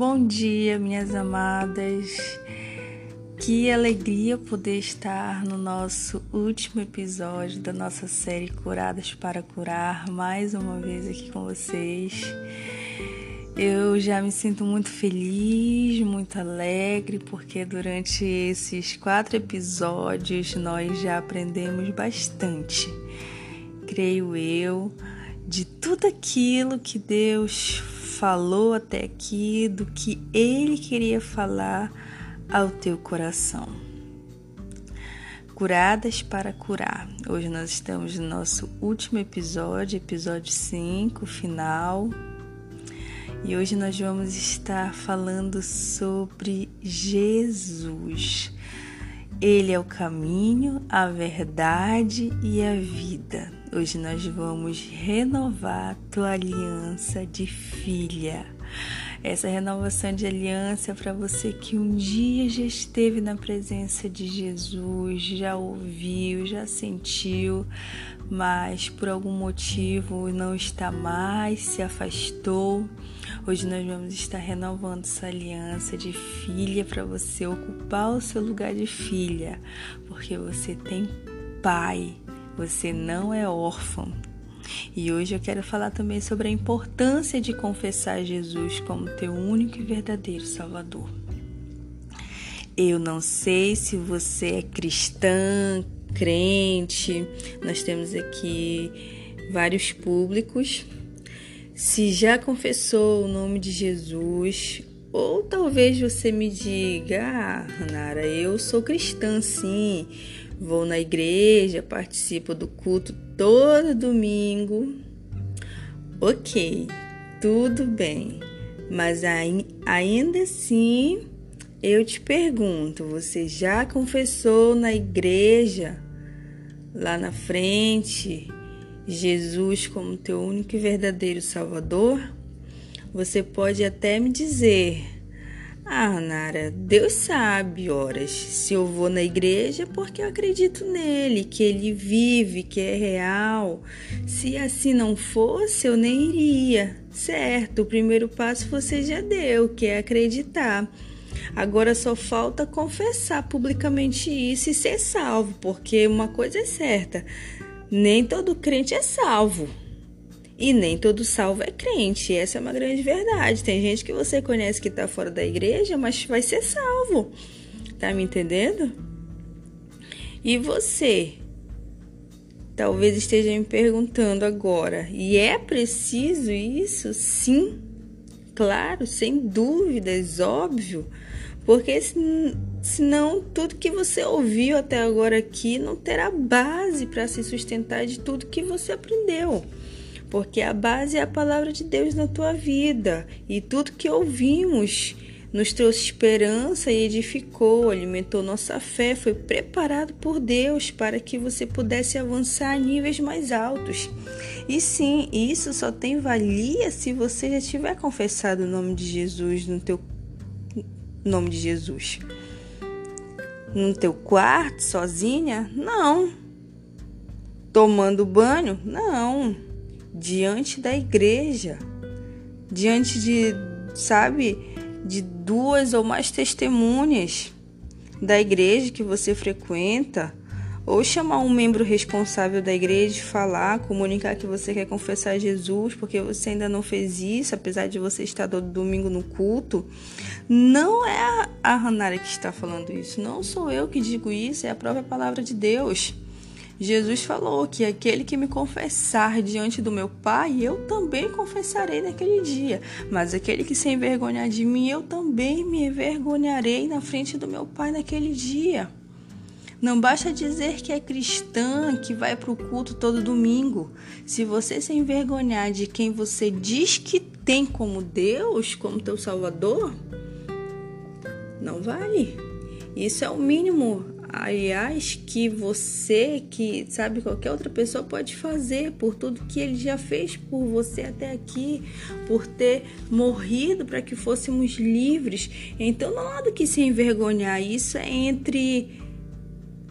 Bom dia, minhas amadas. Que alegria poder estar no nosso último episódio da nossa série Curadas para Curar, mais uma vez aqui com vocês. Eu já me sinto muito feliz, muito alegre, porque durante esses quatro episódios nós já aprendemos bastante, creio eu, de tudo aquilo que Deus falou até aqui, do que Ele queria falar ao teu coração. Curadas para curar. Hoje nós estamos no nosso último episódio, episódio 5, final. E hoje nós vamos estar falando sobre Jesus. Ele é o caminho, a verdade e a vida. Hoje nós vamos renovar tua aliança de filha. Essa renovação de aliança é para você que um dia já esteve na presença de Jesus, já ouviu, já sentiu, mas por algum motivo não está mais, se afastou. Hoje nós vamos estar renovando essa aliança de filha para você ocupar o seu lugar de filha, porque você tem pai. Você não é órfão. E hoje eu quero falar também sobre a importância de confessar Jesus como teu único e verdadeiro Salvador. Eu não sei se você é cristã, crente, nós temos aqui vários públicos. Se já confessou o nome de Jesus, ou talvez você me diga, ah, Nara, eu sou cristã sim, Vou na igreja, participo do culto todo domingo. Ok, tudo bem, mas ainda assim eu te pergunto: você já confessou na igreja, lá na frente, Jesus como teu único e verdadeiro Salvador? Você pode até me dizer ah, Nara, Deus sabe, horas, se eu vou na igreja porque eu acredito nele, que ele vive, que é real. Se assim não fosse, eu nem iria. Certo, o primeiro passo você já deu, que é acreditar. Agora só falta confessar publicamente isso e ser salvo, porque uma coisa é certa: nem todo crente é salvo. E nem todo salvo é crente. Essa é uma grande verdade. Tem gente que você conhece que está fora da igreja, mas vai ser salvo. Tá me entendendo? E você? Talvez esteja me perguntando agora. E é preciso isso? Sim. Claro, sem dúvidas, óbvio. Porque senão tudo que você ouviu até agora aqui não terá base para se sustentar de tudo que você aprendeu porque a base é a palavra de Deus na tua vida e tudo que ouvimos nos trouxe esperança e edificou, alimentou nossa fé, foi preparado por Deus para que você pudesse avançar a níveis mais altos. E sim, isso só tem valia se você já tiver confessado o nome de Jesus no teu nome de Jesus. No teu quarto, sozinha? Não. Tomando banho? Não diante da igreja, diante de, sabe, de duas ou mais testemunhas da igreja que você frequenta, ou chamar um membro responsável da igreja, falar, comunicar que você quer confessar Jesus, porque você ainda não fez isso, apesar de você estar todo domingo no culto. Não é a Hanara que está falando isso, não sou eu que digo isso, é a própria palavra de Deus. Jesus falou que aquele que me confessar diante do meu Pai, eu também confessarei naquele dia. Mas aquele que se envergonhar de mim, eu também me envergonharei na frente do meu Pai naquele dia. Não basta dizer que é cristã, que vai para o culto todo domingo. Se você se envergonhar de quem você diz que tem como Deus, como teu Salvador, não vale. Isso é o mínimo aliás, que você, que sabe, qualquer outra pessoa pode fazer por tudo que ele já fez por você até aqui, por ter morrido para que fôssemos livres. Então não há do que se envergonhar. Isso é entre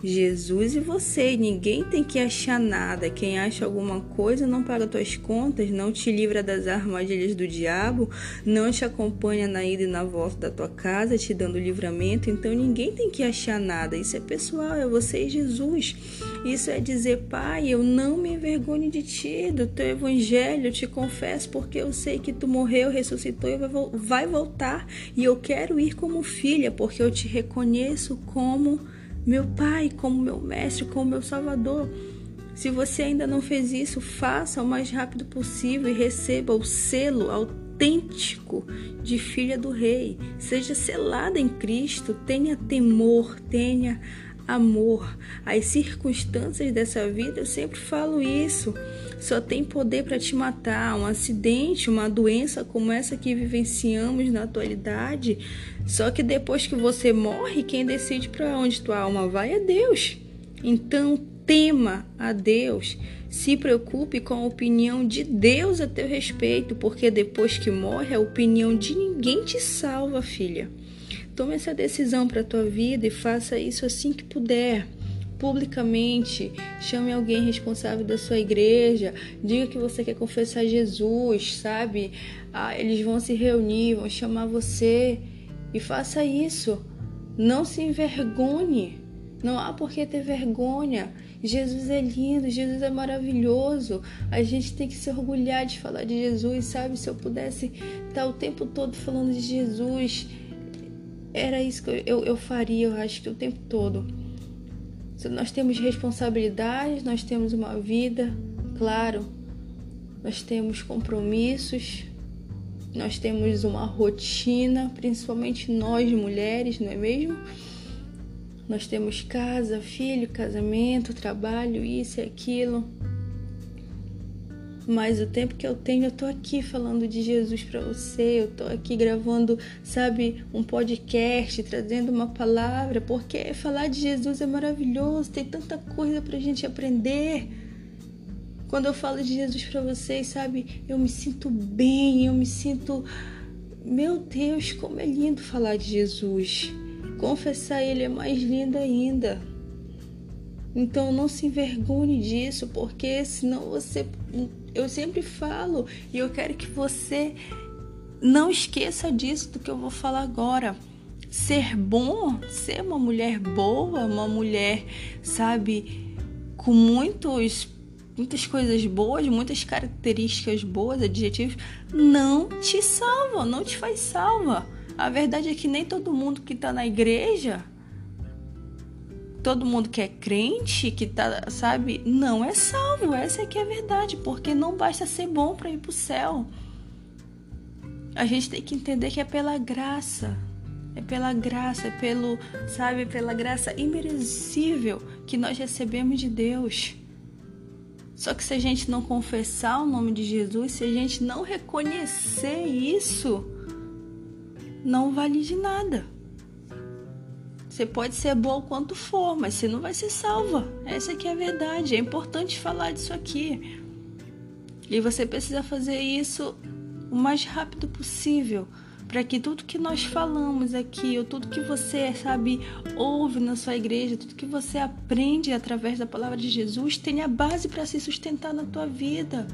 Jesus e você. Ninguém tem que achar nada. Quem acha alguma coisa não paga tuas contas, não te livra das armadilhas do diabo, não te acompanha na ida e na volta da tua casa, te dando livramento. Então ninguém tem que achar nada. Isso é pessoal, é você e Jesus. Isso é dizer, Pai, eu não me envergonho de ti, do teu evangelho, eu te confesso, porque eu sei que tu morreu, ressuscitou e vai voltar. E eu quero ir como filha, porque eu te reconheço como meu Pai, como meu Mestre, como meu Salvador. Se você ainda não fez isso, faça o mais rápido possível e receba o selo autêntico de filha do Rei. Seja selada em Cristo, tenha temor, tenha amor. As circunstâncias dessa vida, eu sempre falo isso, só tem poder para te matar. Um acidente, uma doença como essa que vivenciamos na atualidade. Só que depois que você morre, quem decide para onde tua alma vai é Deus. Então, tema a Deus. Se preocupe com a opinião de Deus a teu respeito, porque depois que morre, a opinião de ninguém te salva, filha. Tome essa decisão para a tua vida e faça isso assim que puder. Publicamente, chame alguém responsável da sua igreja, diga que você quer confessar Jesus, sabe? Ah, eles vão se reunir, vão chamar você e faça isso. Não se envergonhe. Não há por que ter vergonha. Jesus é lindo, Jesus é maravilhoso. A gente tem que se orgulhar de falar de Jesus, sabe? Se eu pudesse estar o tempo todo falando de Jesus, era isso que eu, eu faria, eu acho que o tempo todo. Nós temos responsabilidades, nós temos uma vida, claro, nós temos compromissos, nós temos uma rotina, principalmente nós mulheres, não é mesmo? Nós temos casa, filho, casamento, trabalho, isso e aquilo. Mas o tempo que eu tenho, eu tô aqui falando de Jesus para você, eu tô aqui gravando, sabe, um podcast, trazendo uma palavra, porque falar de Jesus é maravilhoso, tem tanta coisa pra gente aprender. Quando eu falo de Jesus para vocês, sabe, eu me sinto bem, eu me sinto meu Deus, como é lindo falar de Jesus. Confessar Ele é mais lindo ainda. Então não se envergonhe disso, porque senão você eu sempre falo e eu quero que você não esqueça disso do que eu vou falar agora. Ser bom, ser uma mulher boa, uma mulher, sabe, com muitos muitas coisas boas, muitas características boas, adjetivos, não te salva, não te faz salva. A verdade é que nem todo mundo que está na igreja todo mundo que é crente, que tá, sabe, não é salvo. Essa é que é a verdade, porque não basta ser bom para ir pro céu. A gente tem que entender que é pela graça. É pela graça, é pelo, sabe, pela graça imerecível que nós recebemos de Deus. Só que se a gente não confessar o nome de Jesus, se a gente não reconhecer isso, não vale de nada. Você pode ser boa quanto for, mas você não vai ser salva. Essa aqui é a verdade. É importante falar disso aqui. E você precisa fazer isso o mais rápido possível, para que tudo que nós falamos aqui, ou tudo que você, sabe, ouve na sua igreja, tudo que você aprende através da palavra de Jesus, tenha base para se sustentar na tua vida,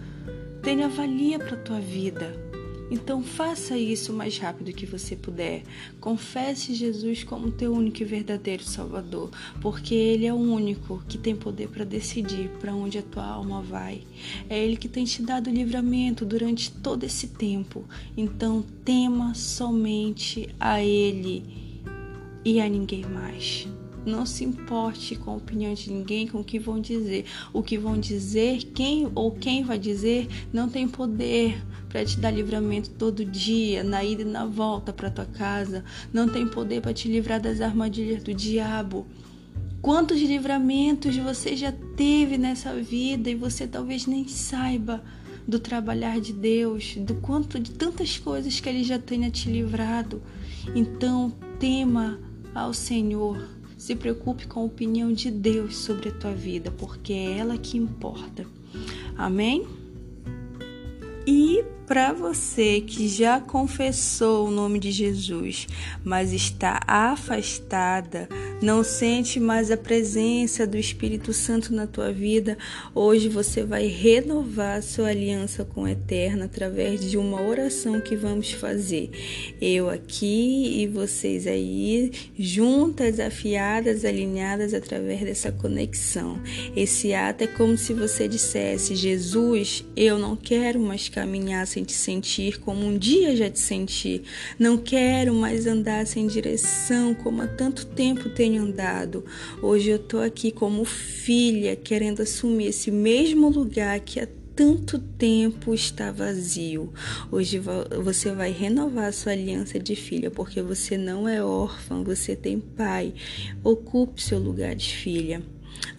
tenha valia para tua vida. Então faça isso o mais rápido que você puder. Confesse Jesus como teu único e verdadeiro Salvador, porque Ele é o único que tem poder para decidir para onde a tua alma vai. É Ele que tem te dado livramento durante todo esse tempo. Então tema somente a Ele e a ninguém mais. Não se importe com a opinião de ninguém, com o que vão dizer. O que vão dizer, quem ou quem vai dizer, não tem poder para te dar livramento todo dia, na ida e na volta para tua casa. Não tem poder para te livrar das armadilhas do diabo. Quantos livramentos você já teve nessa vida e você talvez nem saiba do trabalhar de Deus, do quanto de tantas coisas que ele já tenha te livrado. Então, tema ao Senhor se preocupe com a opinião de Deus sobre a tua vida, porque é ela que importa. Amém? E para você que já confessou o nome de Jesus, mas está afastada, não sente mais a presença do Espírito Santo na tua vida, hoje você vai renovar sua aliança com o Eterno através de uma oração que vamos fazer. Eu aqui e vocês aí, juntas, afiadas, alinhadas através dessa conexão. Esse ato é como se você dissesse: Jesus, eu não quero mais caminhar sem te sentir como um dia já te senti. Não quero mais andar sem direção como há tanto tempo tenho andado. Hoje eu tô aqui como filha, querendo assumir esse mesmo lugar que há tanto tempo está vazio. Hoje você vai renovar sua aliança de filha, porque você não é órfã, você tem pai. Ocupe seu lugar de filha.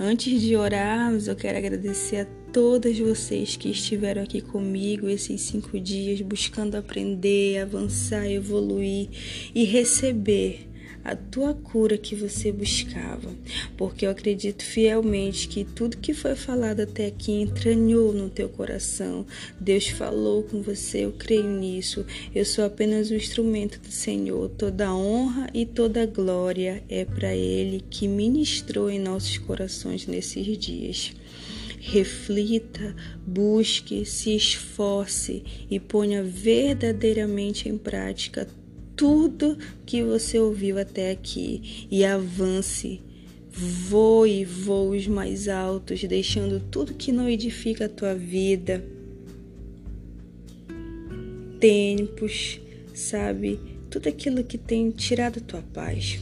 Antes de orarmos, eu quero agradecer a todas vocês que estiveram aqui comigo esses cinco dias buscando aprender, avançar, evoluir e receber a tua cura que você buscava, porque eu acredito fielmente que tudo que foi falado até aqui entranhou no teu coração. Deus falou com você, eu creio nisso. Eu sou apenas um instrumento do Senhor. Toda honra e toda glória é para Ele que ministrou em nossos corações nesses dias reflita, busque, se esforce e ponha verdadeiramente em prática tudo que você ouviu até aqui e avance. Voe voos mais altos, deixando tudo que não edifica a tua vida. Tempos, sabe? Tudo aquilo que tem tirado a tua paz.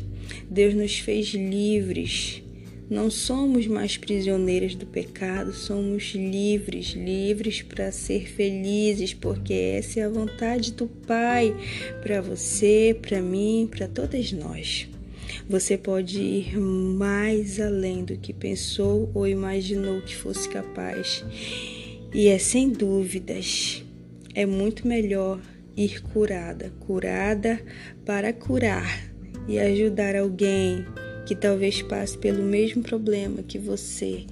Deus nos fez livres não somos mais prisioneiras do pecado, somos livres, livres para ser felizes, porque essa é a vontade do Pai para você, para mim, para todas nós. Você pode ir mais além do que pensou ou imaginou que fosse capaz. E é sem dúvidas, é muito melhor ir curada, curada para curar e ajudar alguém que talvez passe pelo mesmo problema que você,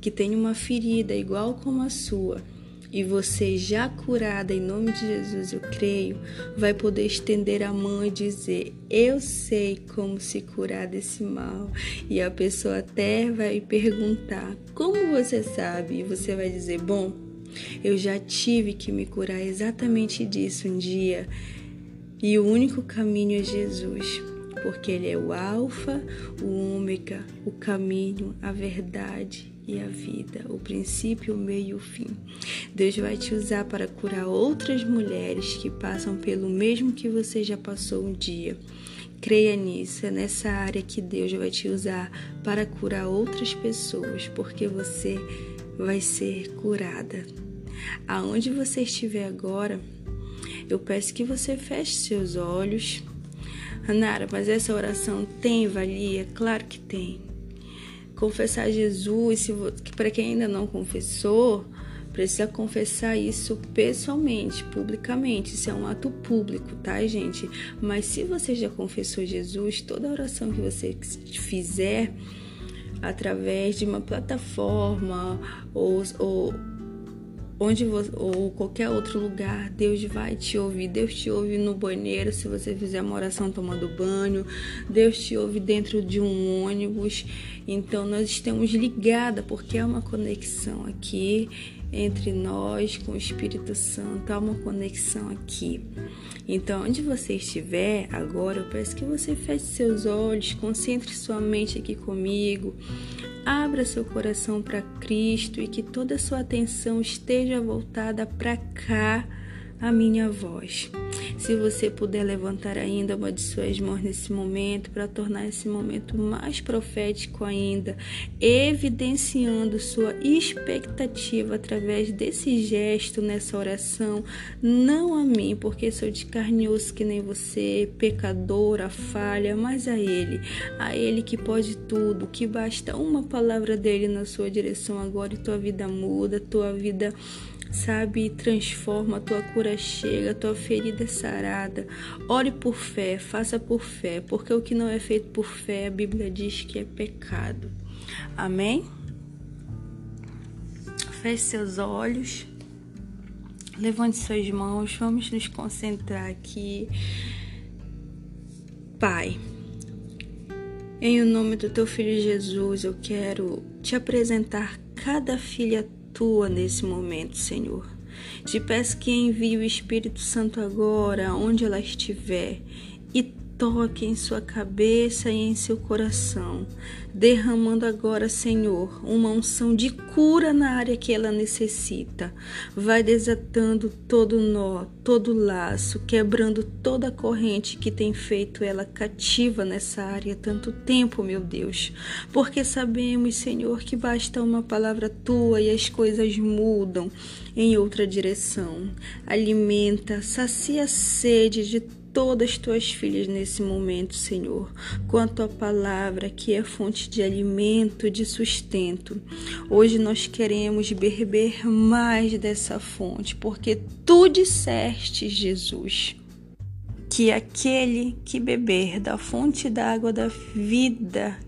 que tem uma ferida igual como a sua, e você já curada em nome de Jesus, eu creio, vai poder estender a mão e dizer: Eu sei como se curar desse mal. E a pessoa até vai perguntar: Como você sabe? E você vai dizer: Bom, eu já tive que me curar exatamente disso um dia. E o único caminho é Jesus porque Ele é o Alfa, o Ômega, o caminho, a verdade e a vida, o princípio, o meio e o fim. Deus vai te usar para curar outras mulheres que passam pelo mesmo que você já passou um dia. Creia nisso, é nessa área que Deus vai te usar para curar outras pessoas, porque você vai ser curada. Aonde você estiver agora, eu peço que você feche seus olhos Anara, mas essa oração tem valia? Claro que tem. Confessar Jesus, que para quem ainda não confessou, precisa confessar isso pessoalmente, publicamente. Isso é um ato público, tá, gente? Mas se você já confessou Jesus, toda oração que você fizer através de uma plataforma ou, ou onde você, ou qualquer outro lugar, Deus vai te ouvir. Deus te ouve no banheiro se você fizer uma oração tomando banho. Deus te ouve dentro de um ônibus. Então nós estamos ligadas porque é uma conexão aqui entre nós com o Espírito Santo, há uma conexão aqui. Então, onde você estiver agora, eu peço que você feche seus olhos, concentre sua mente aqui comigo, abra seu coração para Cristo e que toda a sua atenção esteja voltada para cá a minha voz. Se você puder levantar ainda uma de suas mãos nesse momento, para tornar esse momento mais profético ainda, evidenciando sua expectativa através desse gesto nessa oração, não a mim, porque sou de carne e osso que nem você, pecadora, falha, mas a Ele, a Ele que pode tudo, que basta uma palavra dele na sua direção agora e tua vida muda, tua vida sabe? Transforma, a tua cura chega, a tua ferida é sarada. Ore por fé, faça por fé, porque o que não é feito por fé, a Bíblia diz que é pecado. Amém? Feche seus olhos. Levante suas mãos, vamos nos concentrar aqui. Pai, em o nome do teu filho Jesus, eu quero te apresentar cada filha tua nesse momento, Senhor. Te peço que envie o Espírito Santo agora, onde ela estiver, toque em sua cabeça e em seu coração, derramando agora, Senhor, uma unção de cura na área que ela necessita. Vai desatando todo nó, todo laço, quebrando toda a corrente que tem feito ela cativa nessa área tanto tempo, meu Deus. Porque sabemos, Senhor, que basta uma palavra tua e as coisas mudam em outra direção. Alimenta, sacia a sede de todas as tuas filhas nesse momento, Senhor, com a tua palavra que é fonte de alimento, de sustento. Hoje nós queremos beber mais dessa fonte, porque tu disseste, Jesus, que aquele que beber da fonte da água da vida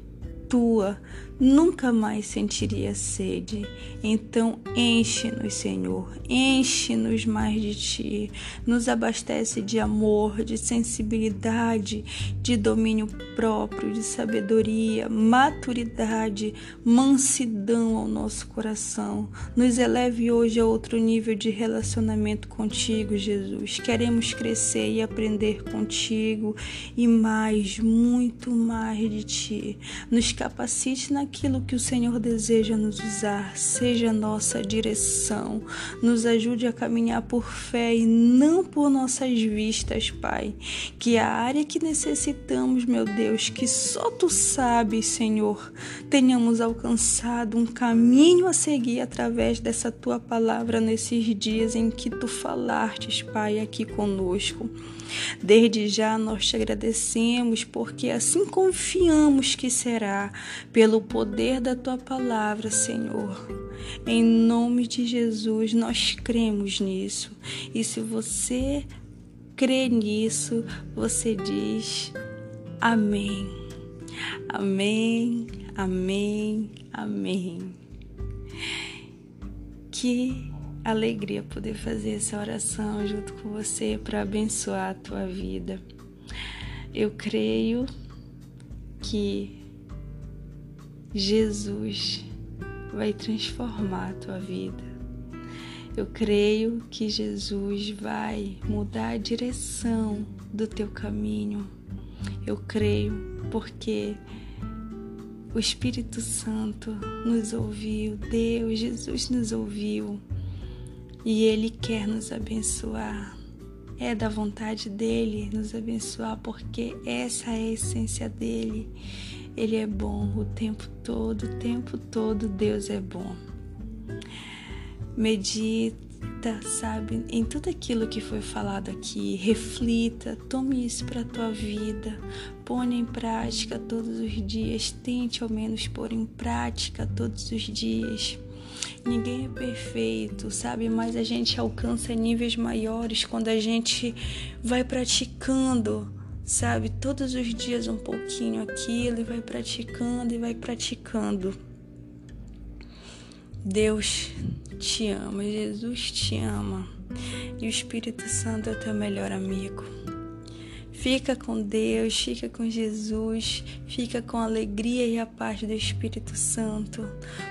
tua nunca mais sentiria sede. Então, enche-nos, Senhor, enche-nos mais de ti, nos abastece de amor, de sensibilidade, de domínio próprio, de sabedoria, maturidade, mansidão ao nosso coração. Nos eleve hoje a outro nível de relacionamento contigo, Jesus. Queremos crescer e aprender contigo e mais, muito mais de ti. Nos capacite na naquilo que o Senhor deseja nos usar, seja nossa direção. Nos ajude a caminhar por fé e não por nossas vistas, Pai. Que a área que necessitamos, meu Deus, que só tu sabes, Senhor, tenhamos alcançado um caminho a seguir através dessa tua palavra nesses dias em que tu falastes, Pai, aqui conosco. Desde já nós te agradecemos porque assim confiamos que será pelo poder da tua palavra, Senhor. Em nome de Jesus, nós cremos nisso. E se você crê nisso, você diz amém. Amém, amém, amém. Que alegria poder fazer essa oração junto com você para abençoar a tua vida. Eu creio que Jesus vai transformar a tua vida. Eu creio que Jesus vai mudar a direção do teu caminho. Eu creio porque o Espírito Santo nos ouviu, Deus, Jesus nos ouviu e Ele quer nos abençoar. É da vontade dele nos abençoar, porque essa é a essência dele. Ele é bom o tempo todo, o tempo todo Deus é bom. Medita, sabe, em tudo aquilo que foi falado aqui, reflita, tome isso para a tua vida, põe em prática todos os dias, tente ao menos pôr em prática todos os dias. Ninguém é perfeito, sabe? Mas a gente alcança níveis maiores quando a gente vai praticando, sabe? Todos os dias um pouquinho aquilo e vai praticando e vai praticando. Deus te ama, Jesus te ama e o Espírito Santo é o teu melhor amigo. Fica com Deus, fica com Jesus, fica com a alegria e a paz do Espírito Santo,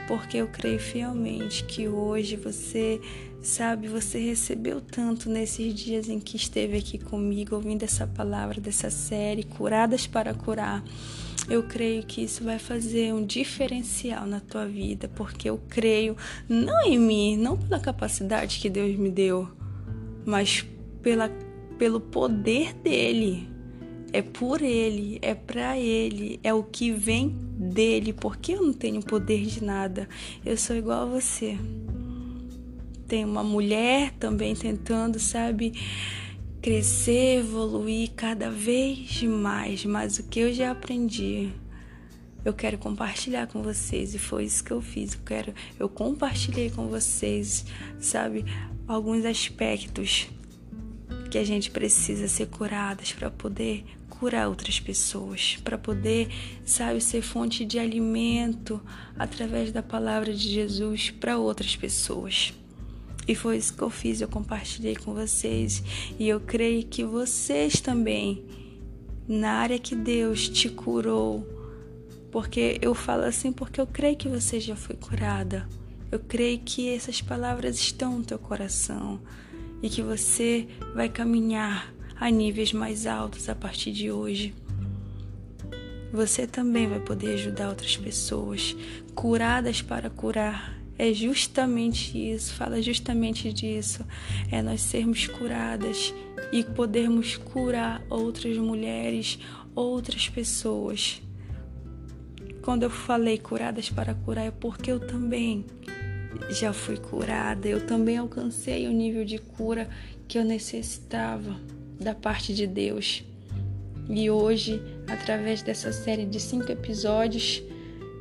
porque eu creio fielmente que hoje você, sabe, você recebeu tanto nesses dias em que esteve aqui comigo, ouvindo essa palavra dessa série, Curadas para Curar. Eu creio que isso vai fazer um diferencial na tua vida, porque eu creio não em mim, não pela capacidade que Deus me deu, mas pela pelo poder dele. É por ele, é para ele, é o que vem dele, porque eu não tenho poder de nada. Eu sou igual a você. Tem uma mulher também tentando, sabe, crescer, evoluir cada vez mais, mas o que eu já aprendi eu quero compartilhar com vocês e foi isso que eu fiz. Eu quero, eu compartilhei com vocês, sabe, alguns aspectos que a gente precisa ser curadas para poder curar outras pessoas, para poder, sabe, ser fonte de alimento através da palavra de Jesus para outras pessoas. E foi isso que eu fiz, eu compartilhei com vocês. E eu creio que vocês também, na área que Deus te curou, porque eu falo assim porque eu creio que você já foi curada. Eu creio que essas palavras estão no teu coração e que você vai caminhar a níveis mais altos a partir de hoje. Você também vai poder ajudar outras pessoas curadas para curar é justamente isso, fala justamente disso. É nós sermos curadas e podermos curar outras mulheres, outras pessoas. Quando eu falei curadas para curar, é porque eu também já fui curada, eu também alcancei o nível de cura que eu necessitava da parte de Deus. E hoje, através dessa série de cinco episódios,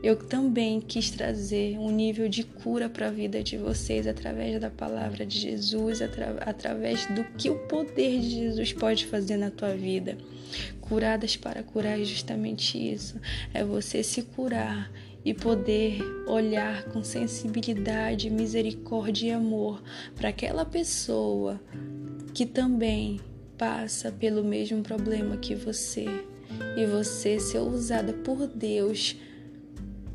eu também quis trazer um nível de cura para a vida de vocês através da palavra de Jesus, atra através do que o poder de Jesus pode fazer na tua vida. Curadas para curar é justamente isso: é você se curar e poder olhar com sensibilidade, misericórdia e amor para aquela pessoa que também passa pelo mesmo problema que você. E você ser usada por Deus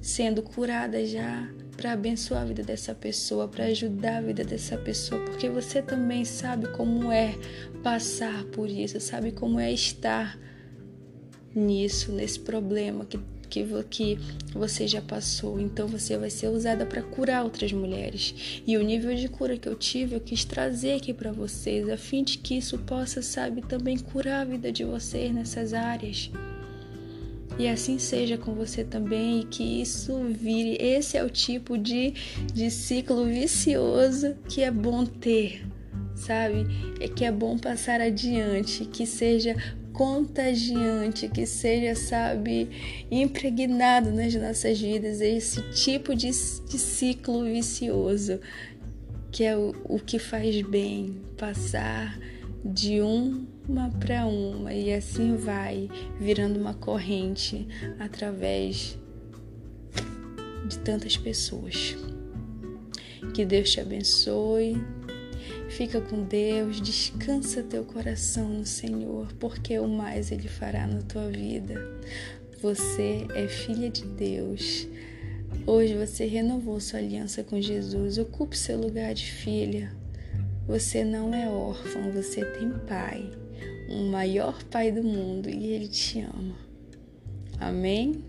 sendo curada já para abençoar a vida dessa pessoa, para ajudar a vida dessa pessoa, porque você também sabe como é passar por isso, sabe como é estar nisso, nesse problema que, que, que você já passou. Então você vai ser usada para curar outras mulheres. E o nível de cura que eu tive, eu quis trazer aqui para vocês, a fim de que isso possa, sabe, também curar a vida de vocês nessas áreas. E assim seja com você também e que isso vire. Esse é o tipo de, de ciclo vicioso que é bom ter, sabe? É que é bom passar adiante, que seja contagiante, que seja, sabe, impregnado nas nossas vidas, esse tipo de, de ciclo vicioso, que é o, o que faz bem, passar de um uma para uma e assim vai virando uma corrente através de tantas pessoas. Que Deus te abençoe. Fica com Deus, descansa teu coração no Senhor, porque o mais Ele fará na tua vida. Você é filha de Deus. Hoje você renovou sua aliança com Jesus. Ocupe seu lugar de filha. Você não é órfão, você tem pai o maior Pai do mundo e Ele te ama. Amém?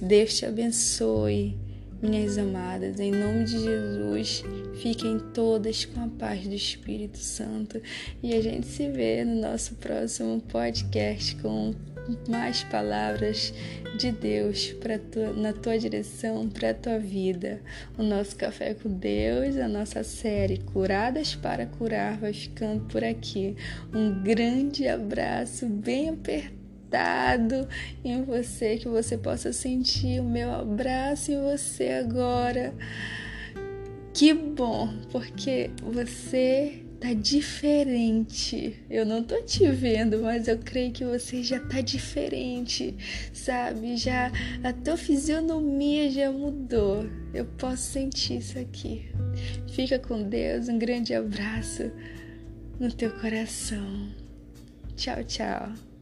Deus te abençoe, minhas amadas. Em nome de Jesus, fiquem todas com a paz do Espírito Santo e a gente se vê no nosso próximo podcast com mais palavras de Deus para na tua direção, para a tua vida. O nosso café com Deus, a nossa série Curadas para curar vai ficando por aqui. Um grande abraço bem apertado em você, que você possa sentir o meu abraço em você agora. Que bom, porque você tá diferente. Eu não tô te vendo, mas eu creio que você já tá diferente, sabe? Já a tua fisionomia já mudou. Eu posso sentir isso aqui. Fica com Deus, um grande abraço no teu coração. Tchau, tchau.